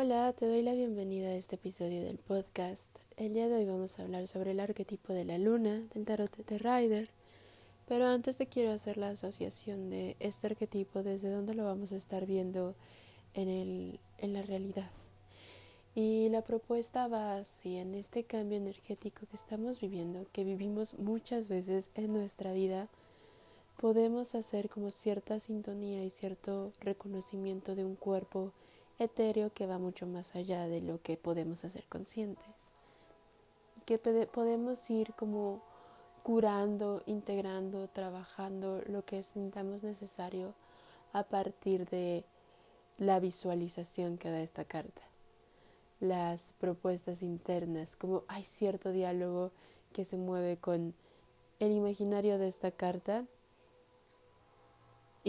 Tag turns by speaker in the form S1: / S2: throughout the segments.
S1: Hola, te doy la bienvenida a este episodio del podcast. El día de hoy vamos a hablar sobre el arquetipo de la luna del tarot de Rider. Pero antes te quiero hacer la asociación de este arquetipo desde donde lo vamos a estar viendo en, el, en la realidad. Y la propuesta va así, en este cambio energético que estamos viviendo, que vivimos muchas veces en nuestra vida, podemos hacer como cierta sintonía y cierto reconocimiento de un cuerpo etéreo que va mucho más allá de lo que podemos hacer conscientes. Que podemos ir como curando, integrando, trabajando lo que sintamos necesario a partir de la visualización que da esta carta. Las propuestas internas, como hay cierto diálogo que se mueve con el imaginario de esta carta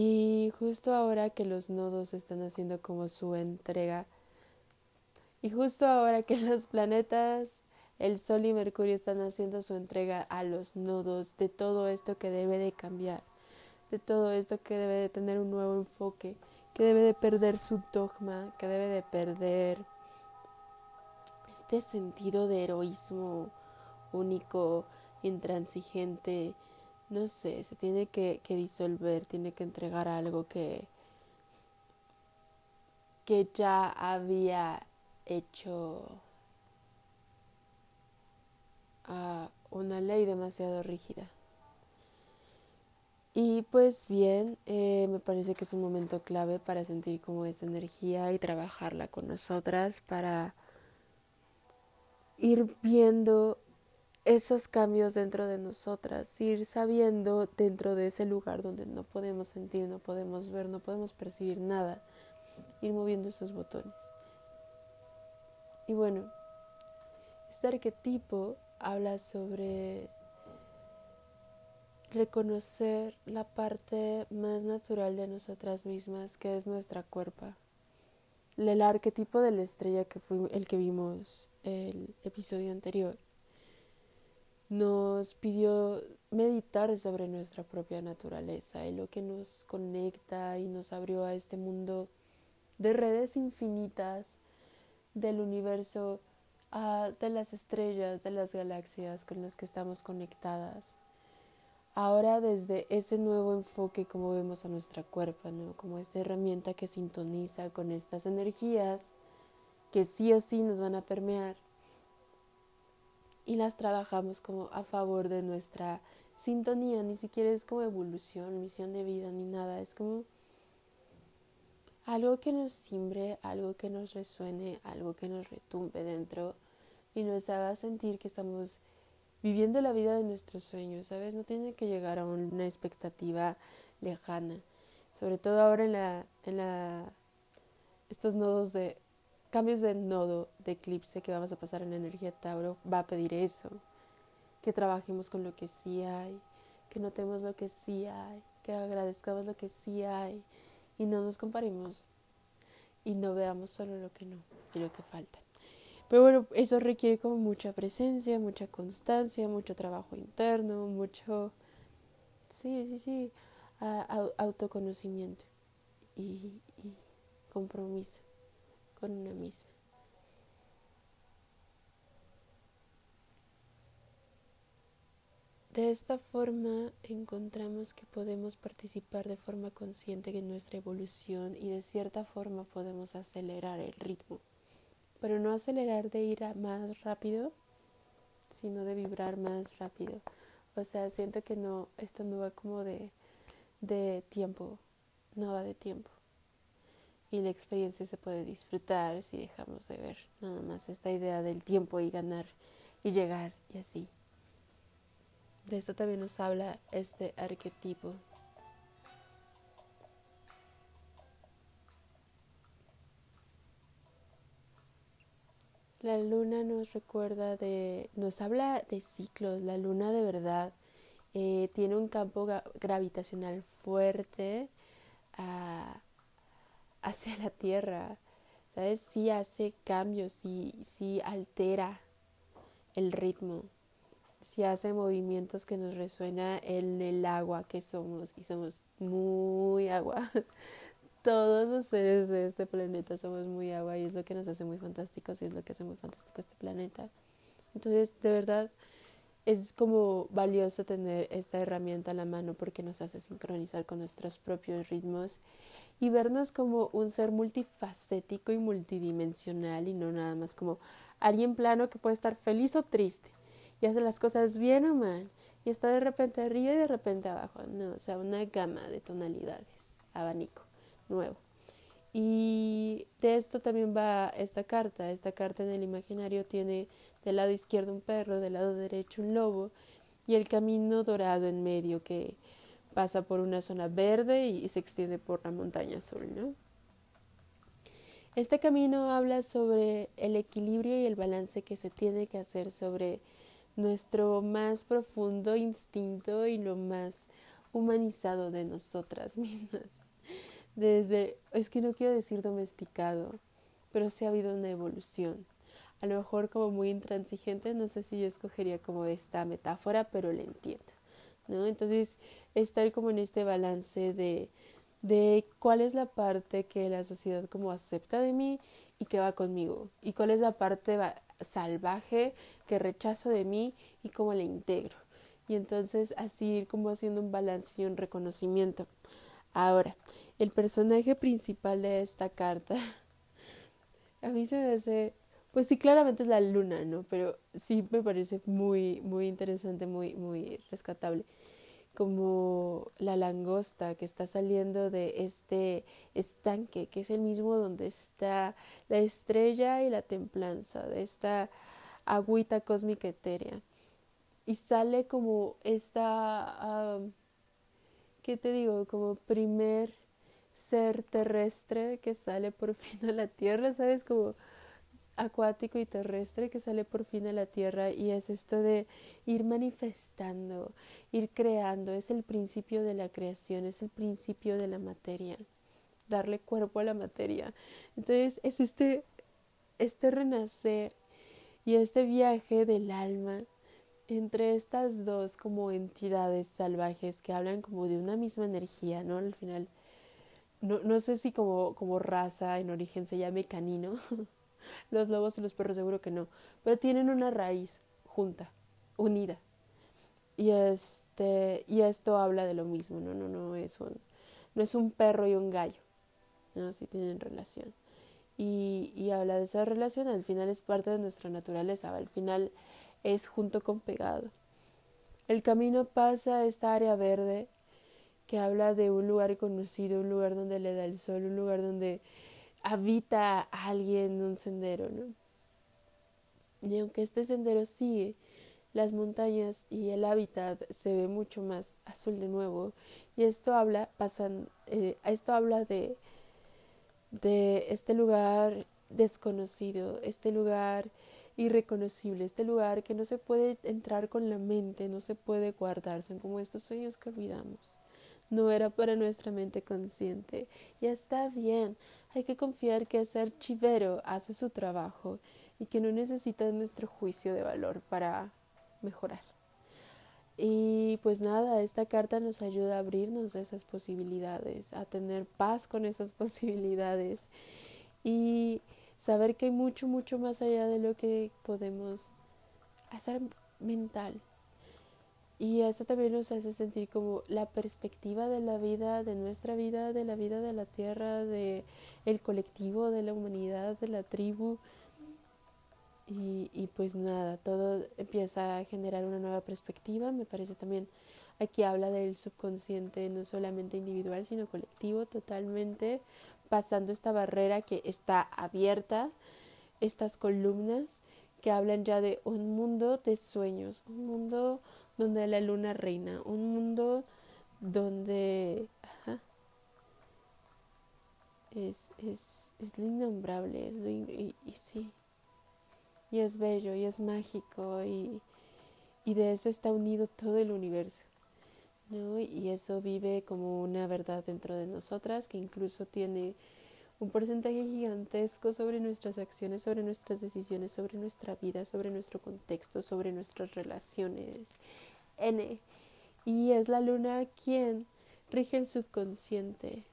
S1: y justo ahora que los nodos están haciendo como su entrega, y justo ahora que los planetas, el Sol y Mercurio están haciendo su entrega a los nodos de todo esto que debe de cambiar, de todo esto que debe de tener un nuevo enfoque, que debe de perder su dogma, que debe de perder este sentido de heroísmo único, intransigente, no sé, se tiene que, disolver, tiene que entregar algo que, que ya había hecho a una ley demasiado rígida. Y pues bien, eh, me parece que es un momento clave para sentir como esta energía y trabajarla con nosotras para ir viendo esos cambios dentro de nosotras, ir sabiendo dentro de ese lugar donde no podemos sentir, no podemos ver, no podemos percibir nada, ir moviendo esos botones. Y bueno, este arquetipo habla sobre reconocer la parte más natural de nosotras mismas, que es nuestra cuerpo. El arquetipo de la estrella que fue el que vimos el episodio anterior nos pidió meditar sobre nuestra propia naturaleza y lo que nos conecta y nos abrió a este mundo de redes infinitas del universo, de las estrellas, de las galaxias con las que estamos conectadas. Ahora desde ese nuevo enfoque como vemos a nuestra cuerpo, como esta herramienta que sintoniza con estas energías que sí o sí nos van a permear y las trabajamos como a favor de nuestra sintonía, ni siquiera es como evolución, misión de vida, ni nada, es como algo que nos simbre, algo que nos resuene, algo que nos retumbe dentro y nos haga sentir que estamos viviendo la vida de nuestros sueños, ¿sabes? No tiene que llegar a una expectativa lejana, sobre todo ahora en la, en la estos nodos de cambios de nodo de eclipse que vamos a pasar en energía Tauro va a pedir eso, que trabajemos con lo que sí hay, que notemos lo que sí hay, que agradezcamos lo que sí hay y no nos comparemos y no veamos solo lo que no y lo que falta. Pero bueno, eso requiere como mucha presencia, mucha constancia, mucho trabajo interno, mucho, sí, sí, sí, autoconocimiento y compromiso con una misma. De esta forma encontramos que podemos participar de forma consciente en nuestra evolución y de cierta forma podemos acelerar el ritmo, pero no acelerar de ir más rápido, sino de vibrar más rápido. O sea, siento que no, esto no va como de, de tiempo, no va de tiempo y la experiencia se puede disfrutar si dejamos de ver nada más esta idea del tiempo y ganar y llegar y así. De esto también nos habla este arquetipo. La luna nos recuerda de, nos habla de ciclos. La luna de verdad eh, tiene un campo gravitacional fuerte. Uh, hacia la tierra, ¿sabes? Sí hace cambios, sí, sí altera el ritmo, sí hace movimientos que nos resuena en el agua que somos y somos muy agua. todos los seres de este planeta somos muy agua y es lo que nos hace muy fantásticos y es lo que hace muy fantástico este planeta. Entonces, de verdad, es como valioso tener esta herramienta a la mano porque nos hace sincronizar con nuestros propios ritmos y vernos como un ser multifacético y multidimensional y no nada más como alguien plano que puede estar feliz o triste y hace las cosas bien o mal y está de repente arriba y de repente abajo, no, o sea, una gama de tonalidades, abanico nuevo. Y de esto también va esta carta. Esta carta en el imaginario tiene del lado izquierdo un perro, del lado derecho un lobo y el camino dorado en medio que pasa por una zona verde y se extiende por la montaña azul, ¿no? Este camino habla sobre el equilibrio y el balance que se tiene que hacer sobre nuestro más profundo instinto y lo más humanizado de nosotras mismas. Desde, es que no quiero decir domesticado, pero sí ha habido una evolución. A lo mejor como muy intransigente, no sé si yo escogería como esta metáfora, pero la entiendo. Entonces, estar como en este balance de, de cuál es la parte que la sociedad como acepta de mí y que va conmigo y cuál es la parte salvaje que rechazo de mí y cómo la integro. Y entonces así ir como haciendo un balance y un reconocimiento. Ahora, el personaje principal de esta carta, a mí se me hace, pues sí, claramente es la luna, ¿no? Pero sí me parece muy, muy interesante, muy, muy rescatable como la langosta que está saliendo de este estanque, que es el mismo donde está la estrella y la templanza, de esta agüita cósmica etérea. Y sale como esta, ¿qué te digo? Como primer ser terrestre que sale por fin a la tierra, ¿sabes? Como acuático y terrestre que sale por fin a la tierra y es esto de ir manifestando, ir creando, es el principio de la creación, es el principio de la materia, darle cuerpo a la materia. Entonces es este, este renacer y este viaje del alma entre estas dos como entidades salvajes que hablan como de una misma energía, ¿no? Al final, no, no sé si como, como raza en origen se llame canino, Los lobos y los perros seguro que no, pero tienen una raíz junta, unida. Y este y esto habla de lo mismo, no no no es un no es un perro y un gallo. No, sí tienen relación. Y, y habla de esa relación, al final es parte de nuestra naturaleza, al final es junto con pegado. El camino pasa a esta área verde que habla de un lugar conocido, un lugar donde le da el sol, un lugar donde habita alguien en un sendero, ¿no? Y aunque este sendero sigue las montañas y el hábitat se ve mucho más azul de nuevo, y esto habla, pasan, eh, esto habla de, de este lugar desconocido, este lugar irreconocible, este lugar que no se puede entrar con la mente, no se puede guardar, son como estos sueños que olvidamos. No era para nuestra mente consciente. Y está bien, hay que confiar que ese archivero hace su trabajo y que no necesita nuestro juicio de valor para mejorar. Y pues nada, esta carta nos ayuda a abrirnos a esas posibilidades, a tener paz con esas posibilidades y saber que hay mucho, mucho más allá de lo que podemos hacer mental. Y eso también nos hace sentir como la perspectiva de la vida, de nuestra vida, de la vida de la tierra, de el colectivo, de la humanidad, de la tribu. Y, y pues nada, todo empieza a generar una nueva perspectiva. Me parece también aquí habla del subconsciente, no solamente individual, sino colectivo, totalmente pasando esta barrera que está abierta, estas columnas que hablan ya de un mundo de sueños, un mundo donde la luna reina, un mundo donde es, es, es lo innombrable, y, sí, y es bello, y es mágico, y, y de eso está unido todo el universo. ¿no? Y eso vive como una verdad dentro de nosotras que incluso tiene un porcentaje gigantesco sobre nuestras acciones, sobre nuestras decisiones, sobre nuestra vida, sobre nuestro contexto, sobre nuestras relaciones. Y es la luna quien rige el subconsciente.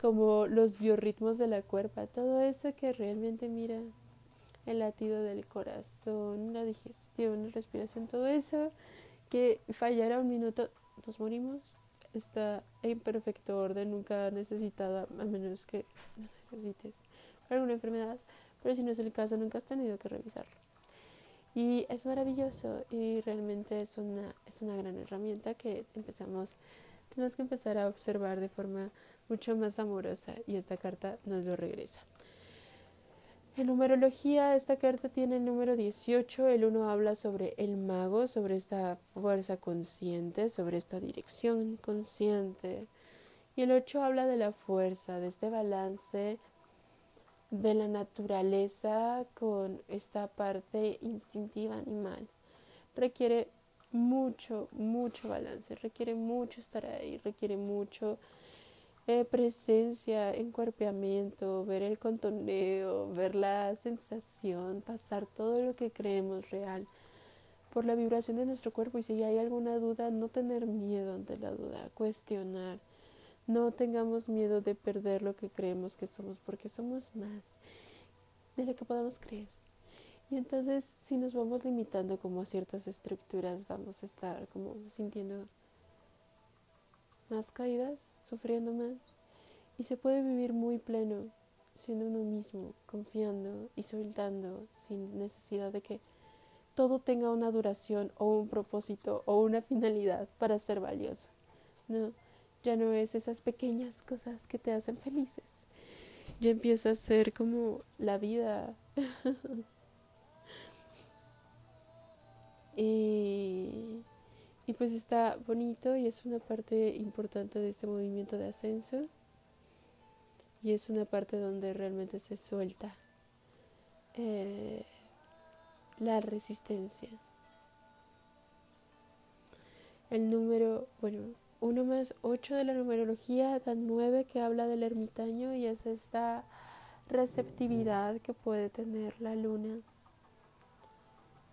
S1: como los biorritmos de la cuerpa, todo eso que realmente mira el latido del corazón, la digestión, la respiración, todo eso que fallara un minuto, nos morimos. Está en perfecto orden, nunca necesitada, a menos que necesites alguna enfermedad, pero si no es el caso, nunca has tenido que revisarlo. Y es maravilloso y realmente es una, es una gran herramienta que empezamos, tenemos que empezar a observar de forma mucho más amorosa y esta carta nos lo regresa. En numerología, esta carta tiene el número 18. El 1 habla sobre el mago, sobre esta fuerza consciente, sobre esta dirección consciente. Y el 8 habla de la fuerza, de este balance de la naturaleza con esta parte instintiva animal. Requiere mucho, mucho balance, requiere mucho estar ahí, requiere mucho eh, presencia, encuerpeamiento, ver el contoneo, ver la sensación, pasar todo lo que creemos real por la vibración de nuestro cuerpo y si hay alguna duda, no tener miedo ante la duda, cuestionar. No tengamos miedo de perder lo que creemos que somos, porque somos más de lo que podemos creer. Y entonces, si nos vamos limitando como a ciertas estructuras, vamos a estar como sintiendo más caídas, sufriendo más. Y se puede vivir muy pleno, siendo uno mismo, confiando y soltando, sin necesidad de que todo tenga una duración o un propósito o una finalidad para ser valioso. No, ya no es esas pequeñas cosas que te hacen felices. Ya empieza a ser como la vida. y, y pues está bonito y es una parte importante de este movimiento de ascenso. Y es una parte donde realmente se suelta eh, la resistencia. El número, bueno, 1 más 8 de la numerología da 9 que habla del ermitaño y es esta receptividad que puede tener la luna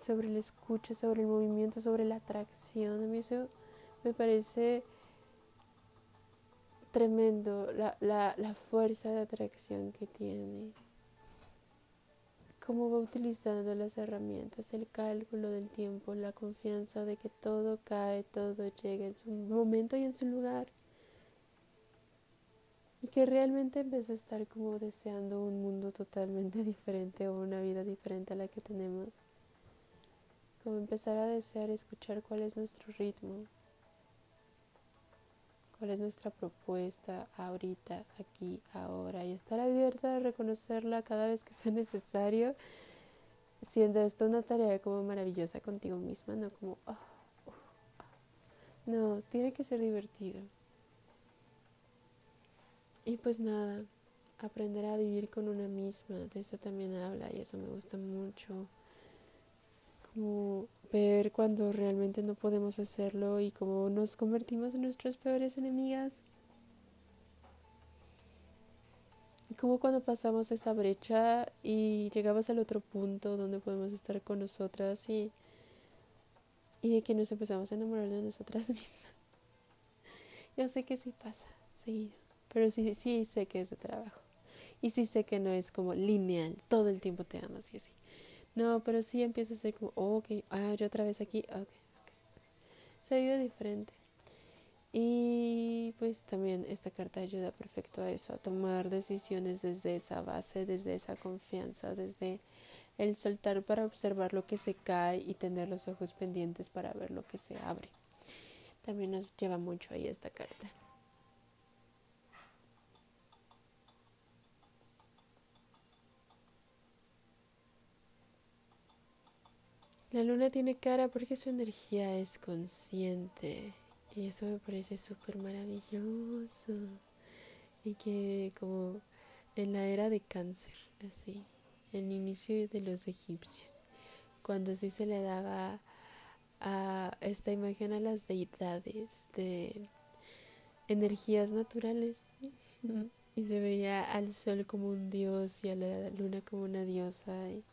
S1: sobre el escucha, sobre el movimiento, sobre la atracción. A mí eso me parece tremendo, la, la, la fuerza de atracción que tiene cómo va utilizando las herramientas, el cálculo del tiempo, la confianza de que todo cae, todo llega en su momento y en su lugar. Y que realmente empieza a estar como deseando un mundo totalmente diferente o una vida diferente a la que tenemos. Como empezar a desear escuchar cuál es nuestro ritmo, cuál es nuestra propuesta ahorita, aquí, ahora, y estar abierta a reconocerla cada vez que sea necesario, siendo esto una tarea como maravillosa contigo misma, no como, ah, ah". no, tiene que ser divertido. Y pues nada, aprender a vivir con una misma, de eso también habla y eso me gusta mucho. Como ver cuando realmente no podemos hacerlo y cómo nos convertimos en nuestras peores enemigas. Como cuando pasamos esa brecha y llegamos al otro punto donde podemos estar con nosotras y, y de que nos empezamos a enamorar de nosotras mismas. Yo sé que sí pasa, seguido, pero sí, sí sé que es de trabajo. Y sí sé que no es como lineal, todo el tiempo te amas y así. No, pero sí empieza a ser como, oh, ok, ah, yo otra vez aquí, ok, Se vive diferente. Y pues también esta carta ayuda perfecto a eso, a tomar decisiones desde esa base, desde esa confianza, desde el soltar para observar lo que se cae y tener los ojos pendientes para ver lo que se abre. También nos lleva mucho ahí esta carta. La luna tiene cara porque su energía es consciente y eso me parece súper maravilloso. Y que como en la era de cáncer, así, el inicio de los egipcios, cuando sí se le daba a esta imagen a las deidades de energías naturales y se veía al sol como un dios y a la luna como una diosa. Y,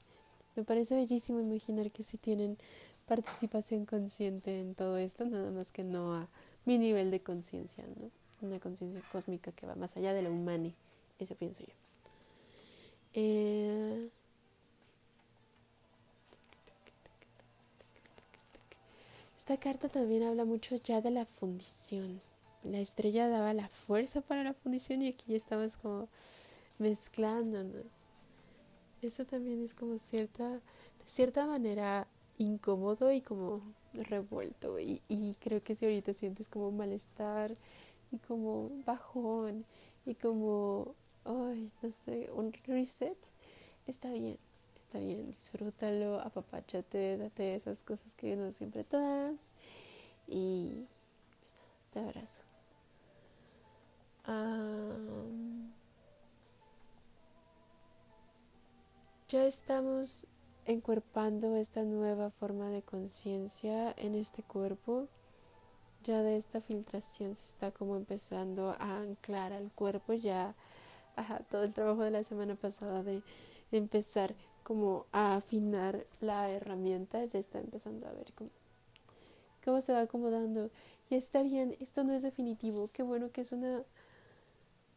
S1: me parece bellísimo imaginar que si tienen participación consciente en todo esto, nada más que no a mi nivel de conciencia, ¿no? una conciencia cósmica que va más allá de la humana, eso pienso yo. Eh, esta carta también habla mucho ya de la fundición. La estrella daba la fuerza para la fundición y aquí ya estamos como mezclándonos. Eso también es como cierta, de cierta manera incómodo y como revuelto. Y, creo que si ahorita sientes como malestar y como bajón y como, ay, no sé, un reset, está bien, está bien, disfrútalo, apapáchate, date esas cosas que no siempre te das y te abrazo. Ya estamos encuerpando esta nueva forma de conciencia en este cuerpo. Ya de esta filtración se está como empezando a anclar al cuerpo. Ya todo el trabajo de la semana pasada de empezar como a afinar la herramienta ya está empezando a ver cómo, cómo se va acomodando. Y está bien, esto no es definitivo. Qué bueno que es una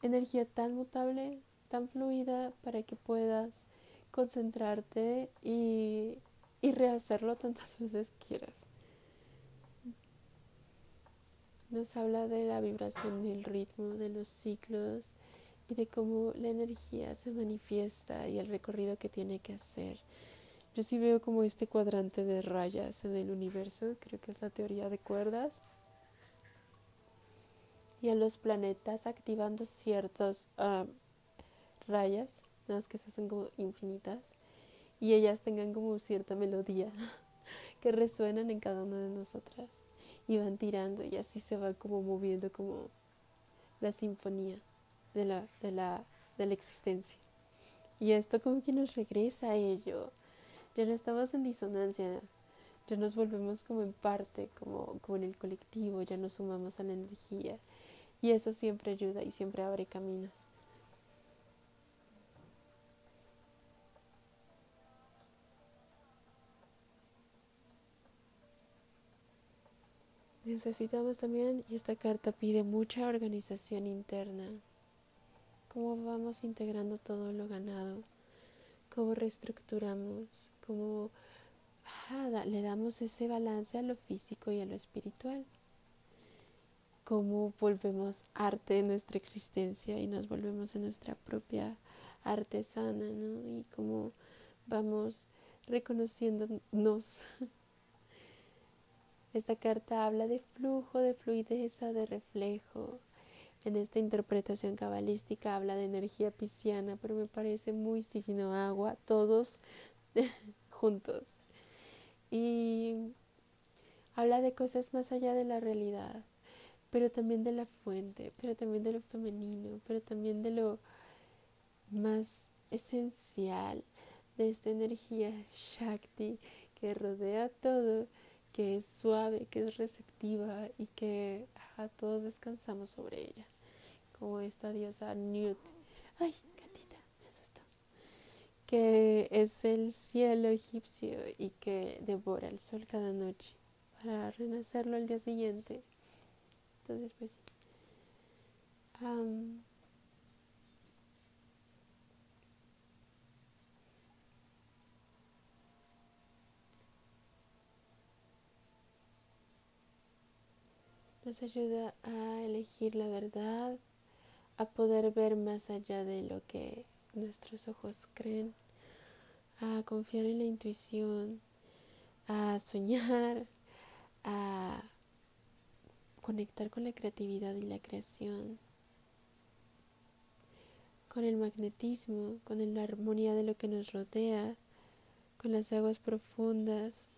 S1: energía tan mutable, tan fluida para que puedas concentrarte y, y rehacerlo tantas veces quieras. Nos habla de la vibración del ritmo, de los ciclos y de cómo la energía se manifiesta y el recorrido que tiene que hacer. Yo sí veo como este cuadrante de rayas en el universo, creo que es la teoría de cuerdas, y a los planetas activando ciertas ah, rayas que son como infinitas, y ellas tengan como cierta melodía que resuenan en cada una de nosotras y van tirando y así se va como moviendo como la sinfonía de la, de la, de la existencia. Y esto como que nos regresa a ello. Ya no estamos en disonancia, ya nos volvemos como en parte, como, como en el colectivo, ya nos sumamos a la energía. Y eso siempre ayuda y siempre abre caminos. Necesitamos también, y esta carta pide mucha organización interna, cómo vamos integrando todo lo ganado, cómo reestructuramos, cómo le damos ese balance a lo físico y a lo espiritual, cómo volvemos arte en nuestra existencia y nos volvemos en nuestra propia artesana, ¿no? Y cómo vamos reconociéndonos Esta carta habla de flujo, de fluideza, de reflejo. En esta interpretación cabalística habla de energía pisciana, pero me parece muy signo agua, todos juntos. Y habla de cosas más allá de la realidad, pero también de la fuente, pero también de lo femenino, pero también de lo más esencial de esta energía Shakti que rodea todo que es suave, que es receptiva y que todos descansamos sobre ella. Como esta diosa Newt. Ay, gatita, me asustó. Que es el cielo egipcio y que devora el sol cada noche para renacerlo al día siguiente. Entonces, pues. Nos ayuda a elegir la verdad, a poder ver más allá de lo que nuestros ojos creen, a confiar en la intuición, a soñar, a conectar con la creatividad y la creación, con el magnetismo, con la armonía de lo que nos rodea, con las aguas profundas,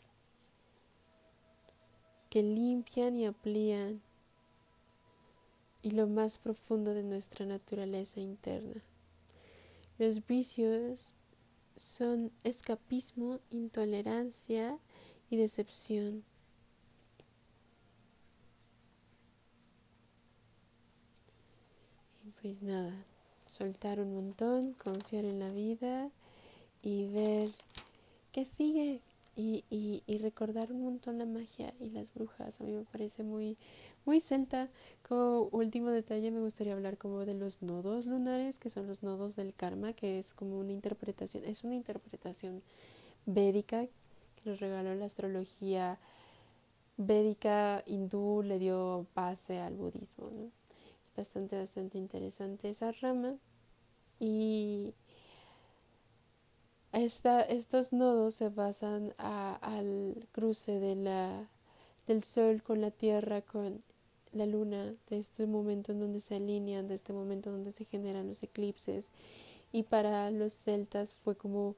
S1: que limpian y amplían y lo más profundo de nuestra naturaleza interna. Los vicios son escapismo, intolerancia y decepción. Y pues nada, soltar un montón, confiar en la vida y ver que sigue, y, y, y, recordar un montón la magia y las brujas. A mí me parece muy, muy celta. Como último detalle me gustaría hablar como de los nodos lunares, que son los nodos del karma, que es como una interpretación, es una interpretación védica que nos regaló la astrología védica hindú, le dio base al budismo. ¿no? Es bastante, bastante interesante esa rama. Y esta, estos nodos se basan a, al cruce de la, del Sol con la Tierra, con la Luna, de este momento en donde se alinean, de este momento donde se generan los eclipses. Y para los celtas fue como,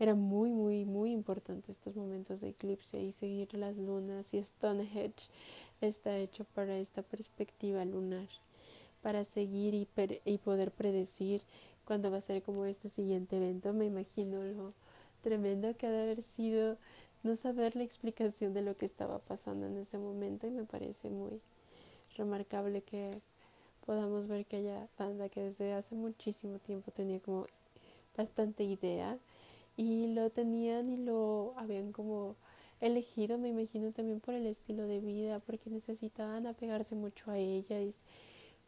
S1: era muy, muy, muy importante estos momentos de eclipse y seguir las lunas. Y Stonehenge está hecho para esta perspectiva lunar, para seguir y, per, y poder predecir cuando va a ser como este siguiente evento, me imagino lo tremendo que ha de haber sido no saber la explicación de lo que estaba pasando en ese momento y me parece muy remarcable que podamos ver que haya banda que desde hace muchísimo tiempo tenía como bastante idea y lo tenían y lo habían como elegido, me imagino también por el estilo de vida, porque necesitaban apegarse mucho a ella y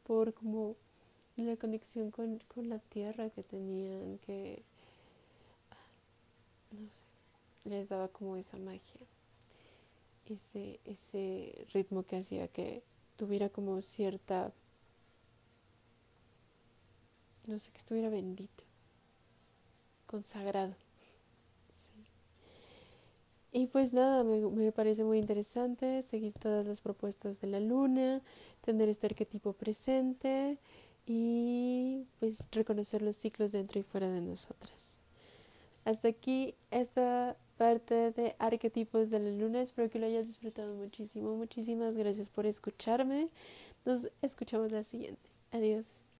S1: por como la conexión con, con la tierra que tenían, que no sé, les daba como esa magia, ese, ese ritmo que hacía que tuviera como cierta, no sé, que estuviera bendito, consagrado. Y pues nada, me, me, parece muy interesante seguir todas las propuestas de la luna, tener este arquetipo presente y pues reconocer los ciclos dentro y fuera de nosotras. Hasta aquí esta parte de arquetipos de la luna. Espero que lo hayas disfrutado muchísimo. Muchísimas gracias por escucharme. Nos escuchamos la siguiente. Adiós.